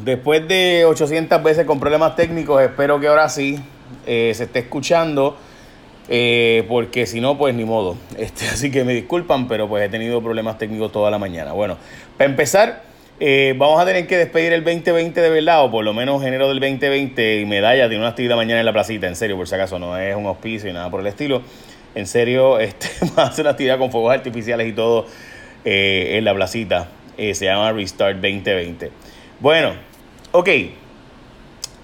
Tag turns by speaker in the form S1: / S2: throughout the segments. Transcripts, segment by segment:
S1: Después de 800 veces con problemas técnicos, espero que ahora sí eh, se esté escuchando, eh, porque si no, pues ni modo. Este, así que me disculpan, pero pues he tenido problemas técnicos toda la mañana. Bueno, para empezar, eh, vamos a tener que despedir el 2020 de verdad, o por lo menos enero del 2020, y medalla tiene una actividad mañana en la placita, en serio, por si acaso, no es un auspicio y nada por el estilo. En serio, este, a hacer una actividad con fuegos artificiales y todo en la placita. se llama Restart 2020. Bueno, ok.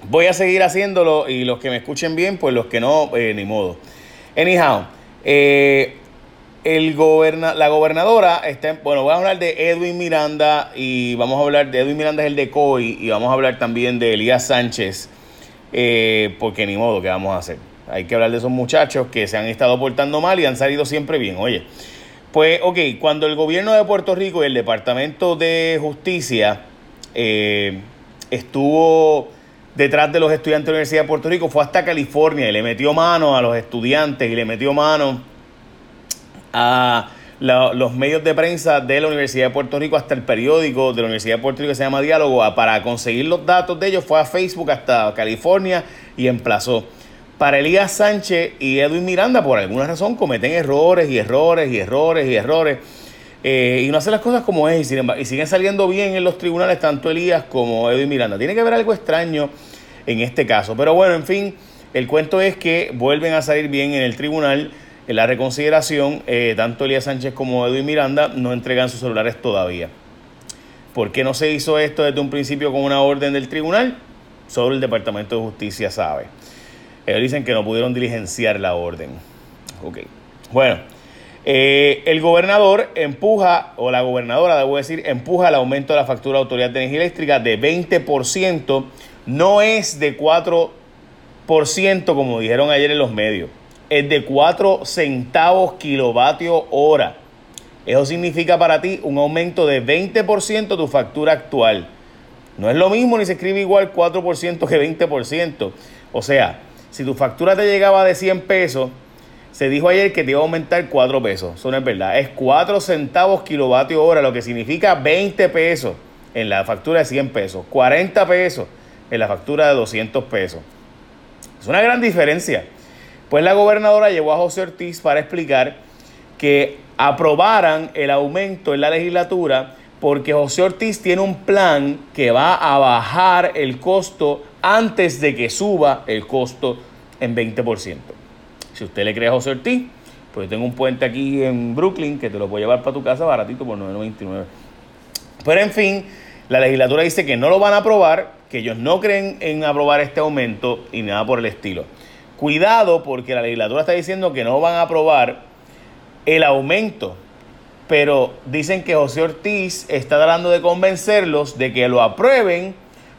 S1: Voy a seguir haciéndolo y los que me escuchen bien, pues los que no, eh, ni modo. Anyhow, eh, el goberna, la gobernadora está, bueno, voy a hablar de Edwin Miranda y vamos a hablar de Edwin Miranda es el de COI y vamos a hablar también de Elías Sánchez, eh, porque ni modo, ¿qué vamos a hacer? Hay que hablar de esos muchachos que se han estado portando mal y han salido siempre bien. Oye, pues ok, cuando el gobierno de Puerto Rico y el Departamento de Justicia eh, estuvo detrás de los estudiantes de la Universidad de Puerto Rico, fue hasta California y le metió mano a los estudiantes y le metió mano a los medios de prensa de la Universidad de Puerto Rico, hasta el periódico de la Universidad de Puerto Rico que se llama Diálogo, para conseguir los datos de ellos, fue a Facebook hasta California y emplazó. Para Elías Sánchez y Edwin Miranda, por alguna razón, cometen errores y errores y errores y errores eh, y no hacen las cosas como es y, y siguen saliendo bien en los tribunales tanto Elías como Edwin Miranda. Tiene que haber algo extraño en este caso. Pero bueno, en fin, el cuento es que vuelven a salir bien en el tribunal. En la reconsideración, eh, tanto Elías Sánchez como Edwin Miranda no entregan sus celulares todavía. ¿Por qué no se hizo esto desde un principio con una orden del tribunal? Solo el Departamento de Justicia sabe. Ellos dicen que no pudieron diligenciar la orden. Ok. Bueno, eh, el gobernador empuja, o la gobernadora, debo decir, empuja el aumento de la factura de Autoridad de Energía Eléctrica de 20%, no es de 4% como dijeron ayer en los medios, es de 4 centavos kilovatio hora. Eso significa para ti un aumento de 20% de tu factura actual. No es lo mismo ni se escribe igual 4% que 20%. O sea, si tu factura te llegaba de 100 pesos, se dijo ayer que te iba a aumentar 4 pesos. Eso no es verdad. Es 4 centavos kilovatio hora, lo que significa 20 pesos en la factura de 100 pesos, 40 pesos en la factura de 200 pesos. Es una gran diferencia. Pues la gobernadora llevó a José Ortiz para explicar que aprobaran el aumento en la legislatura porque José Ortiz tiene un plan que va a bajar el costo antes de que suba el costo en 20%. Si usted le cree a José Ortiz, pues yo tengo un puente aquí en Brooklyn que te lo puedo llevar para tu casa baratito por 9.99. Pero en fin, la legislatura dice que no lo van a aprobar, que ellos no creen en aprobar este aumento y nada por el estilo. Cuidado porque la legislatura está diciendo que no van a aprobar el aumento, pero dicen que José Ortiz está tratando de convencerlos de que lo aprueben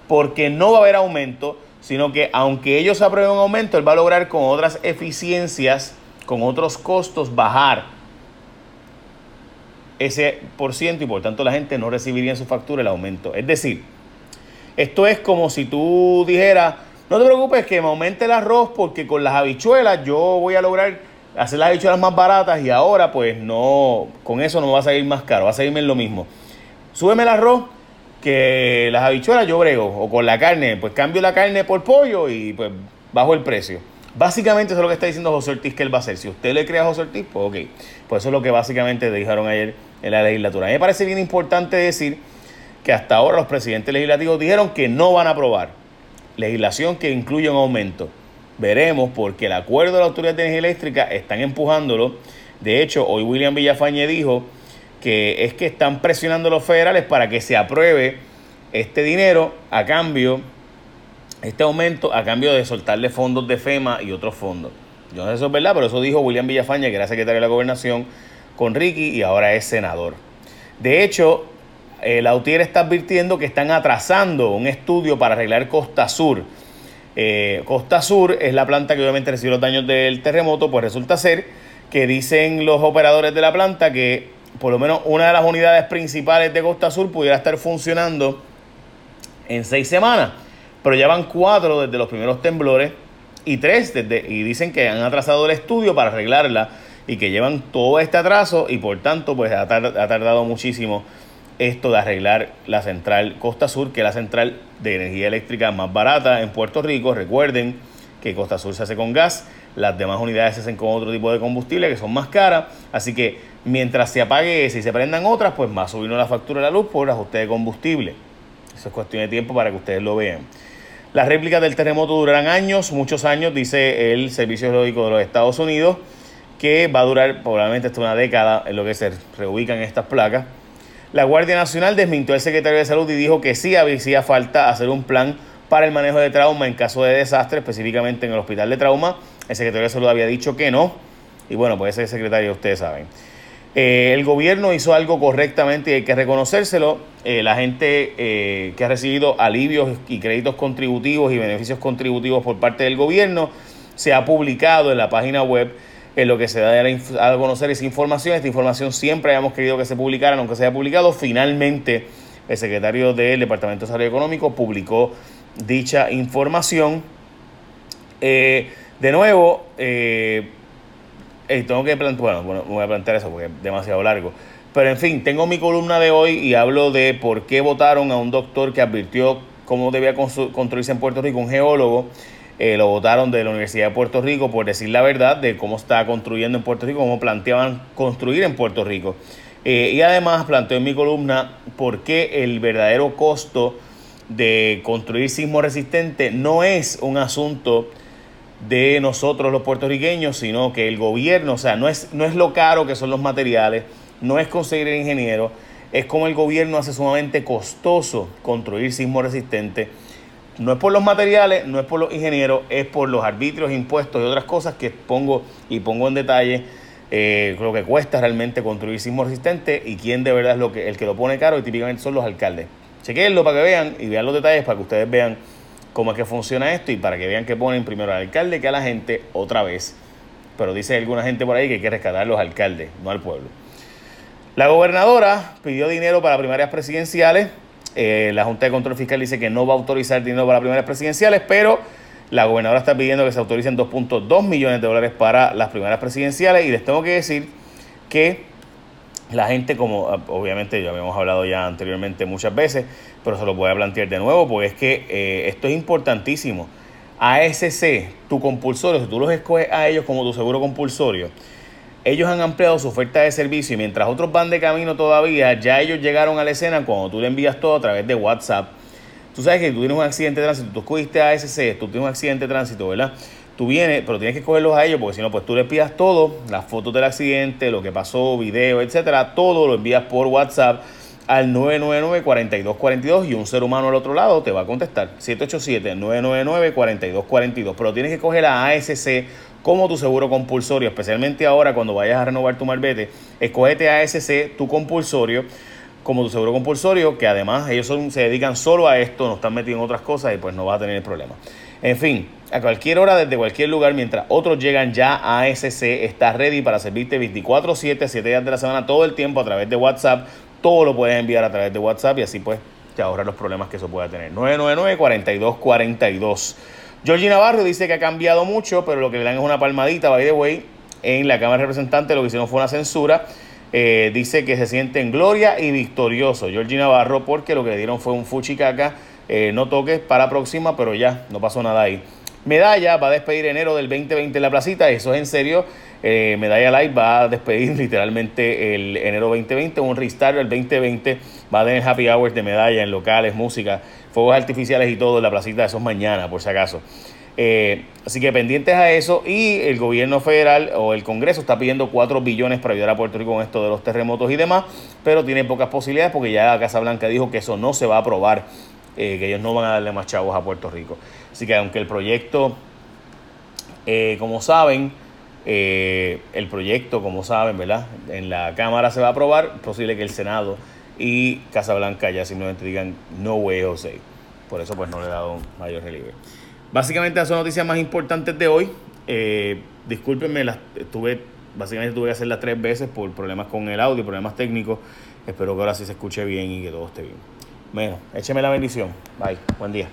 S1: porque no va a haber aumento sino que aunque ellos aprueben un aumento, él va a lograr con otras eficiencias, con otros costos, bajar ese por ciento y por tanto la gente no recibiría en su factura el aumento. Es decir, esto es como si tú dijeras, no te preocupes que me aumente el arroz porque con las habichuelas yo voy a lograr hacer las habichuelas más baratas y ahora pues no, con eso no va a salir más caro, va a salirme lo mismo. Súbeme el arroz que las habichuelas yo brego, o con la carne, pues cambio la carne por pollo y pues bajo el precio. Básicamente eso es lo que está diciendo José Ortiz que él va a hacer. Si usted le cree a José Ortiz, pues ok. Pues eso es lo que básicamente dijeron ayer en la legislatura. A mí me parece bien importante decir que hasta ahora los presidentes legislativos dijeron que no van a aprobar legislación que incluya un aumento. Veremos porque el acuerdo de la Autoridad de Energía Eléctrica están empujándolo. De hecho, hoy William Villafañe dijo que es que están presionando los federales para que se apruebe este dinero a cambio, este aumento a cambio de soltarle fondos de FEMA y otros fondos. Yo no sé si eso es verdad, pero eso dijo William Villafaña, que era secretario de la gobernación con Ricky y ahora es senador. De hecho, el Autier está advirtiendo que están atrasando un estudio para arreglar Costa Sur. Eh, Costa Sur es la planta que obviamente recibió los daños del terremoto, pues resulta ser que dicen los operadores de la planta que por lo menos una de las unidades principales de Costa Sur pudiera estar funcionando en seis semanas. Pero ya van cuatro desde los primeros temblores y tres desde, y dicen que han atrasado el estudio para arreglarla y que llevan todo este atraso y por tanto pues ha, tardado muchísimo esto de arreglar la central Costa Sur, que es la central de energía eléctrica más barata en Puerto Rico. Recuerden que Costa Sur se hace con gas, las demás unidades se hacen con otro tipo de combustible que son más caras. Así que mientras se apague ese y se prendan otras, pues va a subir la factura de la luz por ajuste de combustible. Eso es cuestión de tiempo para que ustedes lo vean. Las réplicas del terremoto durarán años, muchos años, dice el Servicio Geológico de los Estados Unidos, que va a durar probablemente hasta una década en lo que se reubican estas placas. La Guardia Nacional desmintió al secretario de Salud y dijo que sí había falta hacer un plan para el manejo de trauma en caso de desastre, específicamente en el hospital de trauma. El secretario de Salud había dicho que no. Y bueno, pues ese secretario ustedes saben. Eh, el gobierno hizo algo correctamente y hay que reconocérselo. Eh, la gente eh, que ha recibido alivios y créditos contributivos y beneficios contributivos por parte del gobierno se ha publicado en la página web en lo que se da a conocer esa información. Esta información siempre habíamos querido que se publicara, aunque se haya publicado. Finalmente, el secretario del Departamento de Salud Económico publicó dicha información. De nuevo, eh, eh, tengo que plantear, bueno, voy a plantear eso porque es demasiado largo. Pero en fin, tengo mi columna de hoy y hablo de por qué votaron a un doctor que advirtió cómo debía construirse en Puerto Rico, un geólogo, eh, lo votaron de la Universidad de Puerto Rico por decir la verdad de cómo está construyendo en Puerto Rico, cómo planteaban construir en Puerto Rico. Eh, y además planteo en mi columna por qué el verdadero costo de construir sismo resistente no es un asunto de nosotros los puertorriqueños, sino que el gobierno, o sea, no es, no es lo caro que son los materiales, no es conseguir el ingeniero, es como el gobierno hace sumamente costoso construir sismo resistente no es por los materiales, no es por los ingenieros, es por los arbitrios, impuestos y otras cosas que pongo y pongo en detalle eh, lo que cuesta realmente construir sismo resistente y quién de verdad es lo que, el que lo pone caro y típicamente son los alcaldes. Chequenlo para que vean y vean los detalles para que ustedes vean cómo es que funciona esto y para que vean que ponen primero al alcalde que a la gente otra vez. Pero dice alguna gente por ahí que hay que rescatar a los alcaldes, no al pueblo. La gobernadora pidió dinero para primarias presidenciales eh, la Junta de Control Fiscal dice que no va a autorizar dinero para las primeras presidenciales, pero la gobernadora está pidiendo que se autoricen 2.2 millones de dólares para las primeras presidenciales y les tengo que decir que la gente, como ah, obviamente ya habíamos hablado ya anteriormente muchas veces, pero se lo voy a plantear de nuevo, porque es que eh, esto es importantísimo. ASC, tu compulsorio, si tú los escoges a ellos como tu seguro compulsorio, ellos han ampliado su oferta de servicio y mientras otros van de camino todavía, ya ellos llegaron a la escena cuando tú le envías todo a través de WhatsApp. Tú sabes que tú tienes un accidente de tránsito, tú escogiste a ASC, tú tienes un accidente de tránsito, ¿verdad? Tú vienes, pero tienes que cogerlos a ellos porque si no, pues tú le envías todo, las fotos del accidente, lo que pasó, video, etcétera, todo lo envías por WhatsApp al 999-4242 y un ser humano al otro lado te va a contestar 787-999-4242. Pero tienes que coger a ASC como tu seguro compulsorio, especialmente ahora cuando vayas a renovar tu marbete, escógete ASC, tu compulsorio, como tu seguro compulsorio, que además ellos se dedican solo a esto, no están metidos en otras cosas y pues no vas a tener el problema. En fin, a cualquier hora, desde cualquier lugar, mientras otros llegan ya a ASC, está ready para servirte 24/7, 7 días de la semana, todo el tiempo a través de WhatsApp. Todo lo puedes enviar a través de WhatsApp y así pues te ahorras los problemas que eso pueda tener. 999-4242. Georgie Navarro dice que ha cambiado mucho, pero lo que le dan es una palmadita, by the way. En la Cámara de Representantes lo que hicieron fue una censura. Eh, dice que se siente en gloria y victorioso. Georgie Navarro, porque lo que le dieron fue un fuchicaca. Eh, no toques para próxima, pero ya, no pasó nada ahí. Medalla va a despedir enero del 2020 en la placita, eso es en serio. Eh, Medalla Live va a despedir literalmente el enero 2020, un restart del 2020. Va a tener happy hours de medalla en locales, música, fuegos artificiales y todo en la placita. Eso es mañana, por si acaso. Eh, así que pendientes a eso y el gobierno federal o el Congreso está pidiendo 4 billones para ayudar a Puerto Rico con esto de los terremotos y demás, pero tiene pocas posibilidades porque ya la Casa Blanca dijo que eso no se va a aprobar, eh, que ellos no van a darle más chavos a Puerto Rico. Así que aunque el proyecto, como saben, eh, el proyecto, como saben, ¿verdad? En la Cámara se va a aprobar, es posible que el Senado y Casablanca ya simplemente digan no way, José. Por eso pues no le he dado mayor relieve. Básicamente esas son noticias más importantes de hoy. Eh, discúlpenme, las tuve, básicamente tuve que hacerlas tres veces por problemas con el audio, problemas técnicos. Espero que ahora sí se escuche bien y que todo esté bien. Bueno, écheme la bendición. Bye. Buen día.